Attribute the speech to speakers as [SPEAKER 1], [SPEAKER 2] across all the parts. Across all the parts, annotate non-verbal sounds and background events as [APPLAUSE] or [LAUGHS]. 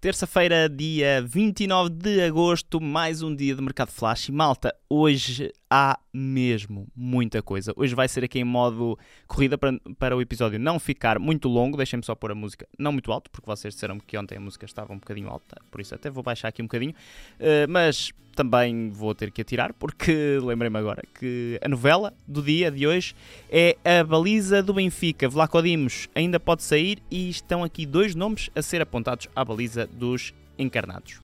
[SPEAKER 1] Terça-feira, dia 29 de agosto, mais um dia de Mercado Flash. E malta, hoje há mesmo muita coisa. Hoje vai ser aqui em modo corrida para, para o episódio não ficar muito longo. Deixem-me só pôr a música não muito alto, porque vocês disseram que ontem a música estava um bocadinho alta, por isso até vou baixar aqui um bocadinho. Uh, mas também vou ter que atirar, porque [LAUGHS] lembrei-me agora que a novela do dia de hoje é a baliza do Benfica. Vlaco Dimos ainda pode sair e estão aqui dois nomes a ser apontados à baliza dos encarnados.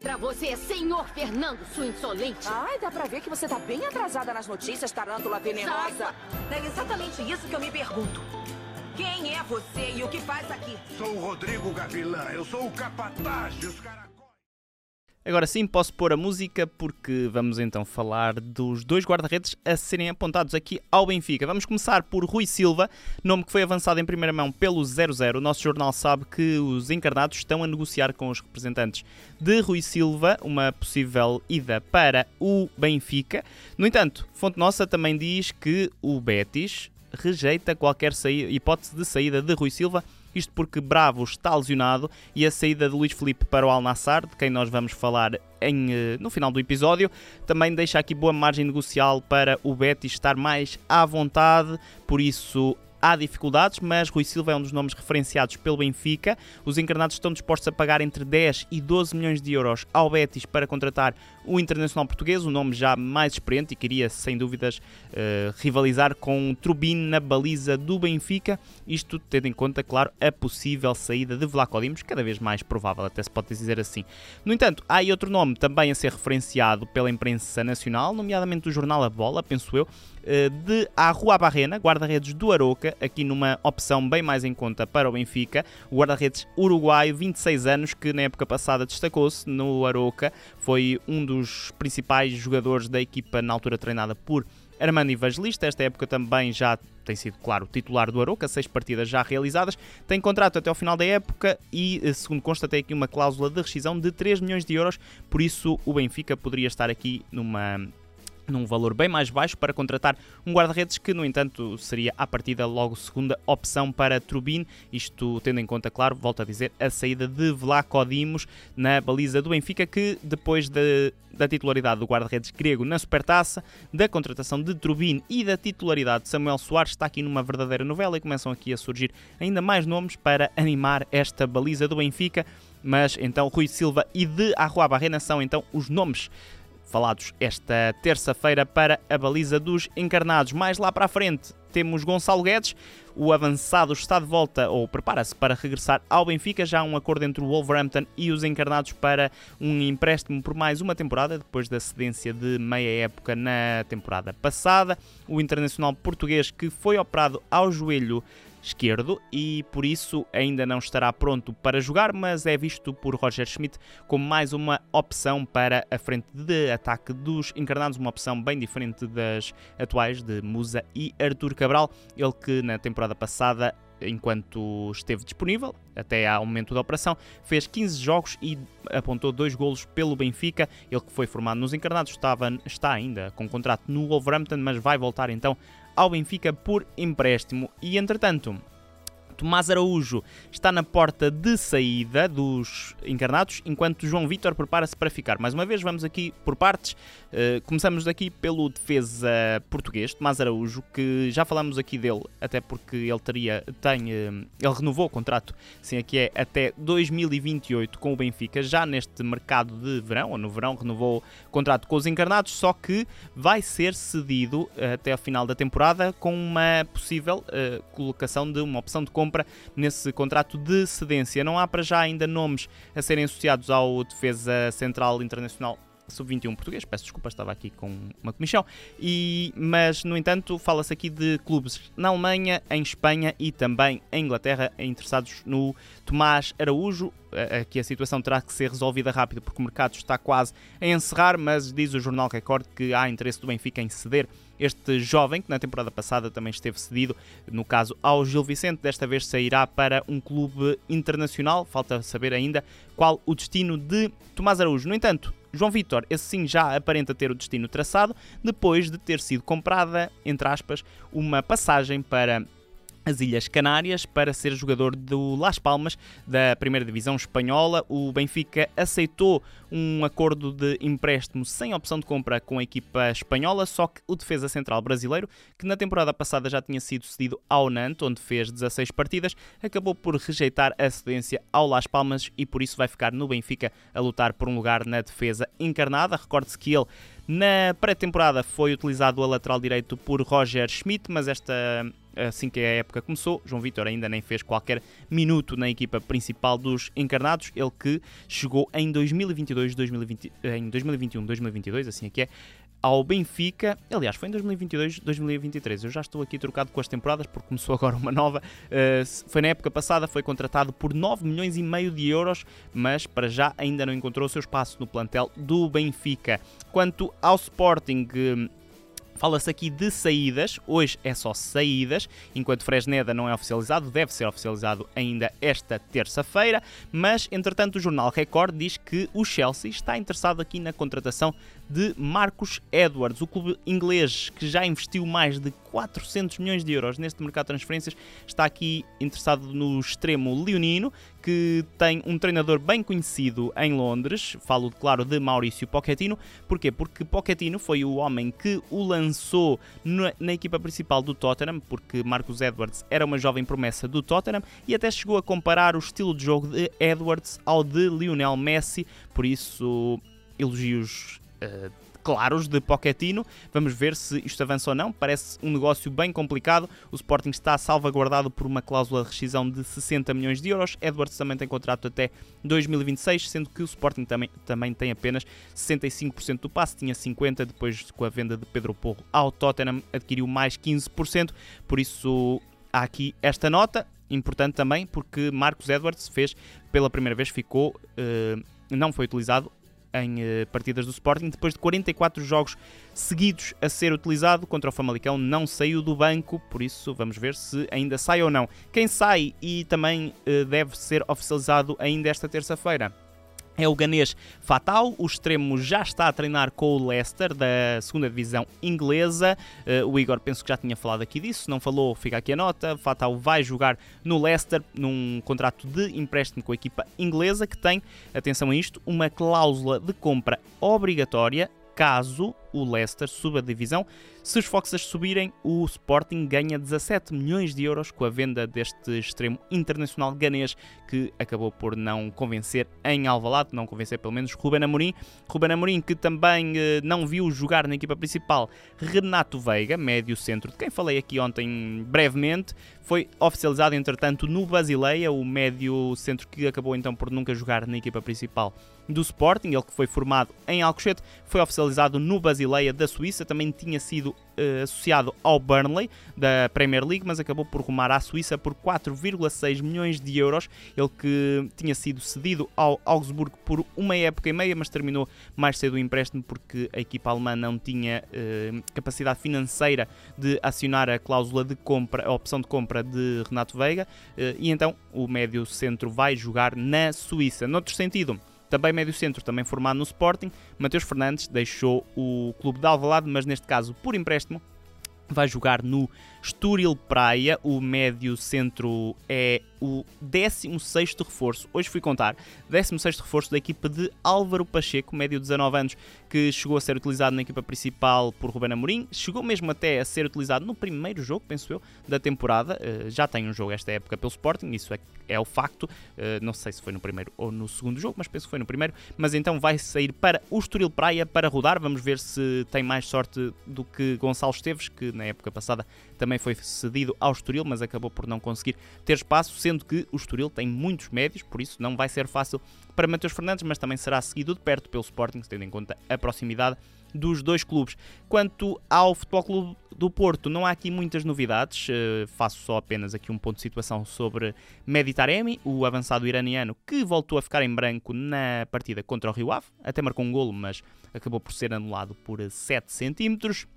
[SPEAKER 2] Pra você, senhor Fernando, sua insolente.
[SPEAKER 3] Ai, dá pra ver que você tá bem atrasada nas notícias, tarântula venenosa.
[SPEAKER 4] É exatamente isso que eu me pergunto. Quem é você e o que faz aqui?
[SPEAKER 5] Sou o Rodrigo Gavilã, eu sou o capataz dos caras.
[SPEAKER 1] Agora sim posso pôr a música porque vamos então falar dos dois guarda-redes a serem apontados aqui ao Benfica. Vamos começar por Rui Silva, nome que foi avançado em primeira mão pelo 00. O nosso jornal sabe que os encarnados estão a negociar com os representantes de Rui Silva uma possível ida para o Benfica. No entanto, fonte nossa também diz que o Betis rejeita qualquer hipótese de saída de Rui Silva isto porque Bravo está lesionado e a saída de Luís Felipe para o Al Nassr, de quem nós vamos falar em, eh, no final do episódio, também deixa aqui boa margem negocial para o Betis estar mais à vontade, por isso há dificuldades, mas Rui Silva é um dos nomes referenciados pelo Benfica. Os encarnados estão dispostos a pagar entre 10 e 12 milhões de euros ao Betis para contratar o internacional português, um nome já mais experiente e queria, sem dúvidas, uh, rivalizar com Trubin na baliza do Benfica. Isto tendo em conta, claro, a possível saída de Vlaco Dimos, cada vez mais provável, até se pode dizer assim. No entanto, há aí outro nome também a ser referenciado pela imprensa nacional, nomeadamente o jornal A Bola, penso eu, uh, de Arrua Barrena, guarda-redes do Aroca, aqui numa opção bem mais em conta para o Benfica. O guarda-redes uruguaio, 26 anos, que na época passada destacou-se no Aroca, foi um dos principais jogadores da equipa na altura treinada por Armando Evangelista, esta época também já tem sido, claro, titular do Aroca, seis partidas já realizadas, tem contrato até ao final da época e, eh, segundo consta, tem aqui uma cláusula de rescisão de 3 milhões de euros, por isso o Benfica poderia estar aqui numa num valor bem mais baixo para contratar um guarda-redes que, no entanto, seria à partida logo segunda opção para Trubin, isto tendo em conta, claro, volto a dizer, a saída de Vlaco Dimos na baliza do Benfica, que depois de, da titularidade do guarda-redes grego na Supertaça, da contratação de Trubin e da titularidade de Samuel Soares, está aqui numa verdadeira novela e começam aqui a surgir ainda mais nomes para animar esta baliza do Benfica, mas então Rui Silva e de Arrua Barrena são então os nomes falados esta terça-feira para a baliza dos encarnados. Mais lá para a frente temos Gonçalo Guedes, o avançado está de volta ou prepara-se para regressar ao Benfica. Já há um acordo entre o Wolverhampton e os encarnados para um empréstimo por mais uma temporada, depois da cedência de meia época na temporada passada. O internacional português que foi operado ao joelho esquerdo e por isso ainda não estará pronto para jogar, mas é visto por Roger Schmidt como mais uma opção para a frente de ataque dos encarnados, uma opção bem diferente das atuais de Musa e Artur Cabral, ele que na temporada passada enquanto esteve disponível, até ao momento da operação, fez 15 jogos e apontou dois golos pelo Benfica. Ele que foi formado nos encarnados estava, está ainda com contrato no Wolverhampton, mas vai voltar então ao Benfica por empréstimo. E entretanto, Tomás Araújo está na porta de saída dos encarnados, enquanto João Vitor prepara-se para ficar. Mais uma vez, vamos aqui por partes. Uh, começamos aqui pelo defesa português, Tomás Araújo, que já falamos aqui dele, até porque ele teria, tem, uh, ele renovou o contrato, sim, aqui é até 2028 com o Benfica, já neste mercado de verão, ou no verão, renovou o contrato com os encarnados, só que vai ser cedido até ao final da temporada com uma possível colocação de uma opção de compra compra nesse contrato de cedência. Não há para já ainda nomes a serem associados ao defesa central internacional sub-21 português, peço desculpa, estava aqui com uma comissão, e, mas no entanto fala-se aqui de clubes na Alemanha, em Espanha e também em Inglaterra interessados no Tomás Araújo. Aqui a situação terá que ser resolvida rápido porque o mercado está quase a encerrar, mas diz o jornal Record que há interesse do Benfica em ceder este jovem, que na temporada passada também esteve cedido, no caso ao Gil Vicente, desta vez sairá para um clube internacional. Falta saber ainda qual o destino de Tomás Araújo. No entanto, João Vitor, esse sim já aparenta ter o destino traçado, depois de ter sido comprada, entre aspas, uma passagem para as Ilhas Canárias para ser jogador do Las Palmas da primeira divisão espanhola. O Benfica aceitou um acordo de empréstimo sem opção de compra com a equipa espanhola, só que o defesa central brasileiro, que na temporada passada já tinha sido cedido ao Nantes, onde fez 16 partidas, acabou por rejeitar a cedência ao Las Palmas e por isso vai ficar no Benfica a lutar por um lugar na defesa encarnada. Recorde-se que ele na pré-temporada foi utilizado a lateral direito por Roger Schmidt, mas esta assim que a época começou, João Vitor ainda nem fez qualquer minuto na equipa principal dos encarnados, ele que chegou em 2022, 2020, em 2021, 2022, assim é que é, ao Benfica. Aliás, foi em 2022, 2023. Eu já estou aqui trocado com as temporadas porque começou agora uma nova. Uh, foi na época passada, foi contratado por 9 milhões e meio de euros, mas para já ainda não encontrou o seu espaço no plantel do Benfica. Quanto ao Sporting, Fala-se aqui de saídas, hoje é só saídas, enquanto Fresneda não é oficializado, deve ser oficializado ainda esta terça-feira, mas entretanto o jornal Record diz que o Chelsea está interessado aqui na contratação de Marcos Edwards, o clube inglês que já investiu mais de 400 milhões de euros neste mercado de transferências, está aqui interessado no extremo leonino, que tem um treinador bem conhecido em Londres, falo claro de Maurício Pochettino, porquê? Porque Pochettino foi o homem que o lançou na, equipa principal do Tottenham, porque Marcos Edwards era uma jovem promessa do Tottenham e até chegou a comparar o estilo de jogo de Edwards ao de Lionel Messi, por isso elogios uh, claros de Pochettino. Vamos ver se isto avança ou não. Parece um negócio bem complicado. O Sporting está salvaguardado por uma cláusula de rescisão de 60 milhões de euros. Edwards também tem contrato até 2026, sendo que o Sporting também, também tem apenas 65% do passe. Tinha 50% depois com a venda de Pedro Porro ao Tottenham, adquiriu mais 15%. Por isso há aqui esta nota. Importante também porque Marcos Edwards fez pela primeira vez, ficou, uh, não foi utilizado em uh, partidas do Sporting. Depois de 44 jogos seguidos a ser utilizado contra o Famalicão, não saiu do banco, por isso vamos ver se ainda sai ou não. Quem sai e também uh, deve ser oficializado ainda esta terça-feira é o ganês Fatal. O extremo já está a treinar com o Leicester da segunda divisão inglesa. Uh, o Igor penso que já tinha falado aqui disso, não falou, fica aqui a nota. Fatal vai jogar no Leicester num contrato de empréstimo com a equipa inglesa que tem, atenção a isto, uma cláusula de compra obrigatória caso o Leicester suba a divisão. Se os Foxes subirem, o Sporting ganha 17 milhões de euros com a venda deste extremo internacional ganês que acabou por não convencer em Alvalade, não convencer pelo menos Ruben Amorim. Ruben Amorim que também eh, não viu jogar na equipa principal Renato Veiga, médio centro, de quem falei aqui ontem brevemente, foi oficializado entretanto no Basileia, o médio centro que acabou então por nunca jogar na equipa principal do Sporting, ele que foi formado em Alcochete, foi oficializado no Basileia da Suíça, também tinha sido uh, associado ao Burnley da Premier League, mas acabou por rumar à Suíça por 4,6 milhões de euros. Ele que tinha sido cedido ao Augsburgo por uma época e meia, mas terminou mais cedo o empréstimo porque a equipa alemã não tinha uh, capacidade financeira de acionar a cláusula de compra, a opção de compra de Renato Veiga, uh, e então o médio centro vai jogar na Suíça. Noutro sentido, também médio centro, também formado no Sporting, Mateus Fernandes deixou o clube de Alvalade, mas neste caso por empréstimo, vai jogar no Estoril Praia. O médio centro é o 16 reforço. Hoje fui contar, 16 reforço da equipa de Álvaro Pacheco, médio de 19 anos, que chegou a ser utilizado na equipa principal por Ruben Amorim. Chegou mesmo até a ser utilizado no primeiro jogo, penso eu, da temporada. Uh, já tem um jogo esta época pelo Sporting, isso é, é o facto. Uh, não sei se foi no primeiro ou no segundo jogo, mas penso que foi no primeiro. Mas então vai sair para o Estoril Praia para rodar. Vamos ver se tem mais sorte do que Gonçalo Esteves, que na época passada também foi cedido ao Estoril, mas acabou por não conseguir ter espaço, sendo que o Estoril tem muitos médios, por isso não vai ser fácil para Matheus Fernandes, mas também será seguido de perto pelo Sporting, tendo em conta a proximidade dos dois clubes. Quanto ao Futebol Clube do Porto, não há aqui muitas novidades, uh, faço só apenas aqui um ponto de situação sobre Mehdi Taremi, o avançado iraniano que voltou a ficar em branco na partida contra o Rio Ave, até marcou um golo, mas acabou por ser anulado por 7 centímetros.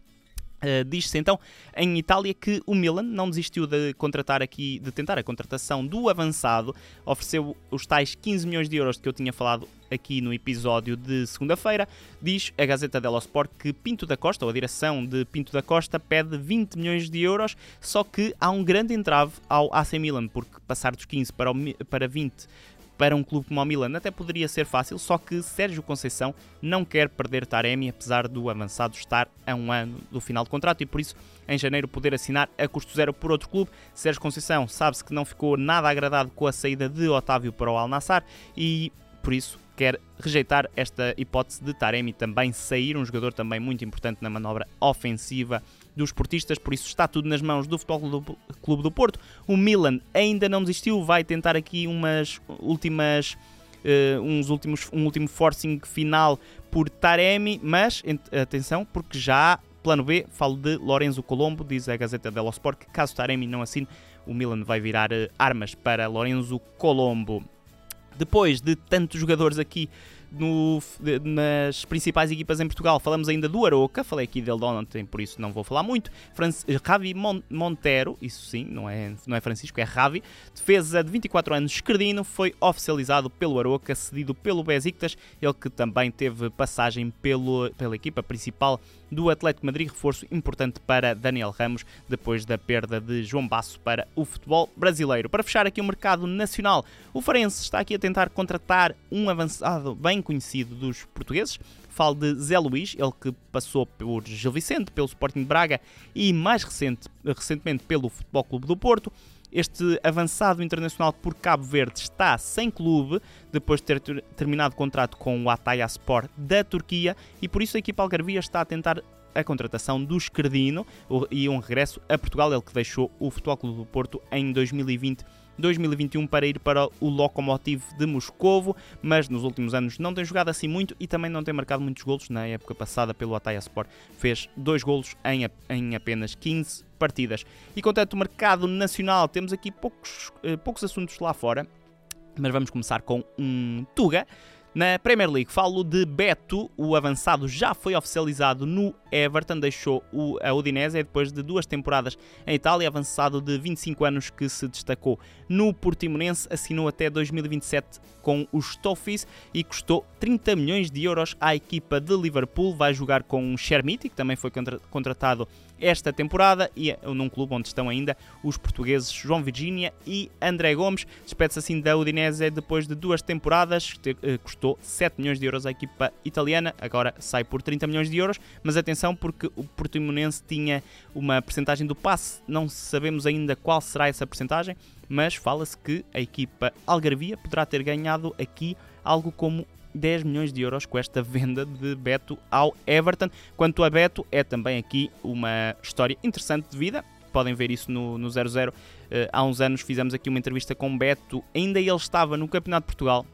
[SPEAKER 1] Uh, Diz-se então em Itália que o Milan não desistiu de contratar aqui, de tentar a contratação do avançado, ofereceu os tais 15 milhões de euros que eu tinha falado aqui no episódio de segunda-feira. Diz a Gazeta dello Sport que Pinto da Costa, ou a direção de Pinto da Costa, pede 20 milhões de euros, só que há um grande entrave ao AC Milan, porque passar dos 15 para, o, para 20 para um clube como o Milan até poderia ser fácil, só que Sérgio Conceição não quer perder Taremi, apesar do avançado estar a um ano do final do contrato e por isso em janeiro poder assinar a custo zero por outro clube. Sérgio Conceição sabe-se que não ficou nada agradado com a saída de Otávio para o Al Nassr e por isso quer rejeitar esta hipótese de Taremi também sair, um jogador também muito importante na manobra ofensiva dos portistas, por isso está tudo nas mãos do Futebol Clube do Porto. O Milan ainda não desistiu, vai tentar aqui umas últimas uh, uns últimos um último forcing final por Taremi, mas atenção, porque já plano B, falo de Lorenzo Colombo, diz a Gazeta dello Sport que caso Taremi não assine, o Milan vai virar uh, armas para Lorenzo Colombo. Depois de tantos jogadores aqui no, nas principais equipas em Portugal. Falamos ainda do Aroca, falei aqui dele ontem, por isso não vou falar muito. Francis, Javi Montero, isso sim, não é, não é Francisco, é Javi, defesa de 24 anos, esquerdino, foi oficializado pelo Aroca, cedido pelo Besiktas, ele que também teve passagem pelo, pela equipa principal do Atlético Madrid, reforço importante para Daniel Ramos, depois da perda de João Basso para o futebol brasileiro. Para fechar aqui o mercado nacional, o Farense está aqui a tentar contratar um avançado bem conhecido dos portugueses. Falo de Zé Luís, ele que passou por Gil Vicente, pelo Sporting de Braga e mais recente, recentemente pelo Futebol Clube do Porto. Este avançado internacional por Cabo Verde está sem clube depois de ter terminado o contrato com o Ataya Sport da Turquia e por isso a equipa algarvia está a tentar a contratação do Esquerdino e um regresso a Portugal, ele que deixou o Futebol Clube do Porto em 2020 2021 para ir para o Lokomotiv de Moscovo, mas nos últimos anos não tem jogado assim muito e também não tem marcado muitos golos. Na época passada, pelo Ataya Sport, fez dois golos em, em apenas 15 partidas. E quanto ao mercado nacional, temos aqui poucos, eh, poucos assuntos lá fora, mas vamos começar com um Tuga. Na Premier League, falo de Beto, o avançado já foi oficializado no Everton, deixou o, a Udinese depois de duas temporadas em Itália, avançado de 25 anos que se destacou no Portimonense, assinou até 2027 com os Toffees e custou 30 milhões de euros à equipa de Liverpool, vai jogar com o Shermiti, que também foi contra contratado esta temporada e é num clube onde estão ainda os portugueses João Virgínia e André Gomes. Despede-se assim da Udinese depois de duas temporadas, eh, custou 7 milhões de euros à equipa italiana, agora sai por 30 milhões de euros, mas atenção porque o Portimonense tinha uma percentagem do passe, não sabemos ainda qual será essa percentagem, mas fala-se que a equipa Algarvia poderá ter ganhado aqui algo como 10 milhões de euros com esta venda de Beto ao Everton. Quanto a Beto, é também aqui uma história interessante de vida. Podem ver isso no, no 00. Uh, eh, há uns anos fizemos aqui uma entrevista com Beto. Ainda ele estava no Campeonato de Portugal.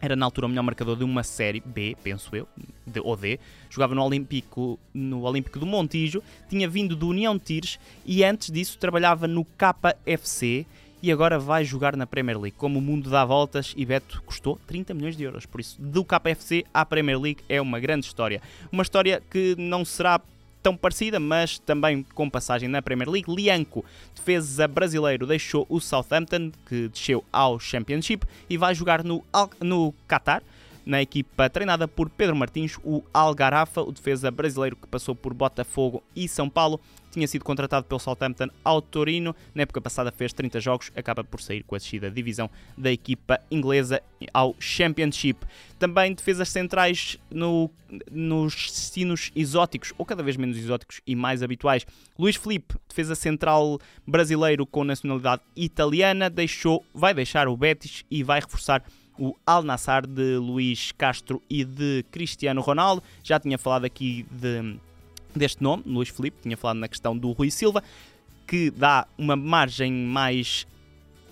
[SPEAKER 1] Era na altura o melhor marcador de uma série B, penso eu, de, ou D. Jogava no Olímpico, no Olímpico do Montijo. Tinha vindo do União Tires e antes disso trabalhava no KFC e agora vai jogar na Premier League. Como o mundo dá voltas e Beto custou 30 milhões de euros. Por isso, do KFC à Premier League é uma grande história. Uma história que não será tão parecida, mas também com passagem na Premier League. Lianco, defesa brasileiro, deixou o Southampton, que desceu ao Championship, e vai jogar no, no Qatar na equipa treinada por Pedro Martins, o Algarafa, o defesa brasileiro que passou por Botafogo e São Paulo, tinha sido contratado pelo Southampton ao Torino, na época passada fez 30 jogos, acaba por sair com a descida da divisão da equipa inglesa ao Championship. Também defesas centrais no, nos destinos exóticos, ou cada vez menos exóticos e mais habituais. Luís Felipe, defesa central brasileiro com nacionalidade italiana, deixou, vai deixar o Betis e vai reforçar o Al Nassr de Luís Castro e de Cristiano Ronaldo. Já tinha falado aqui de, deste nome, Luís Felipe, tinha falado na questão do Rui Silva, que dá uma margem mais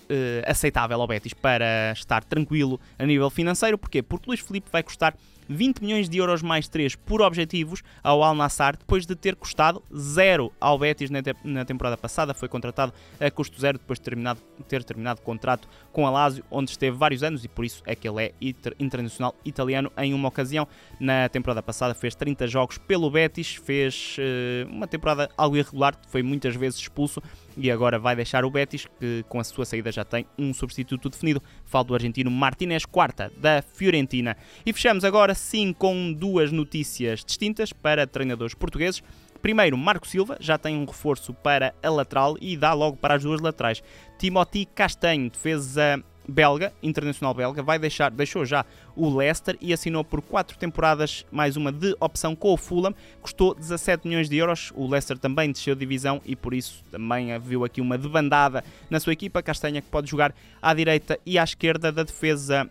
[SPEAKER 1] uh, aceitável ao Betis para estar tranquilo a nível financeiro. Porquê? Porque Luís Felipe vai custar 20 milhões de euros mais 3 por objetivos ao Al Nassr, depois de ter custado zero ao Betis na, te na temporada passada. Foi contratado a custo zero depois de terminado, ter terminado contrato com a Lazio, onde esteve vários anos e por isso é que ele é internacional italiano. Em uma ocasião, na temporada passada, fez 30 jogos pelo Betis, fez uh, uma temporada algo irregular, foi muitas vezes expulso e agora vai deixar o Betis, que com a sua saída já tem um substituto definido. Falo do argentino Martínez Quarta, da Fiorentina. E fechamos agora sim com duas notícias distintas para treinadores portugueses. Primeiro, Marco Silva já tem um reforço para a lateral e dá logo para as duas laterais. Timothy Castanho, defesa belga, internacional belga, vai deixar, deixou já o Leicester e assinou por quatro temporadas mais uma de opção com o Fulham, custou 17 milhões de euros. O Leicester também desceu divisão e por isso também viu aqui uma debandada na sua equipa. Castanha que pode jogar à direita e à esquerda da defesa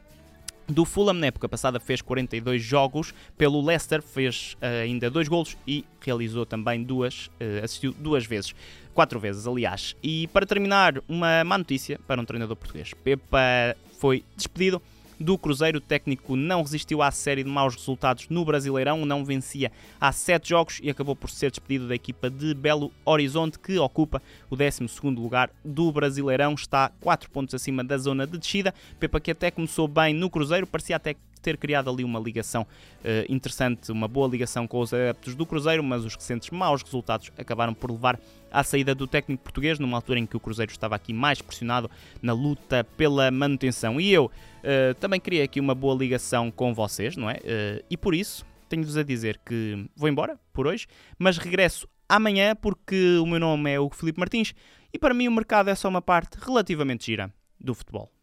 [SPEAKER 1] do Fulham. Na época passada fez 42 jogos pelo Leicester, fez uh, ainda dois golos e realizou também duas, uh, assistiu duas vezes. Quatro vezes, aliás. E para terminar, uma má notícia para um treinador português. Pepa foi despedido do Cruzeiro. O técnico não resistiu à série de maus resultados no Brasileirão, não vencia há sete jogos e acabou por ser despedido da equipa de Belo Horizonte, que ocupa o 12 lugar do Brasileirão, está 4 pontos acima da zona de descida. Pepa que até começou bem no Cruzeiro, parecia até ter criado ali uma ligação uh, interessante, uma boa ligação com os adeptos do Cruzeiro, mas os recentes maus resultados acabaram por levar à saída do técnico português, numa altura em que o Cruzeiro estava aqui mais pressionado na luta pela manutenção. E eu uh, também queria aqui uma boa ligação com vocês, não é? Uh, e por isso tenho-vos a dizer que vou embora por hoje, mas regresso amanhã porque o meu nome é o Felipe Martins e para mim o mercado é só uma parte relativamente gira do futebol.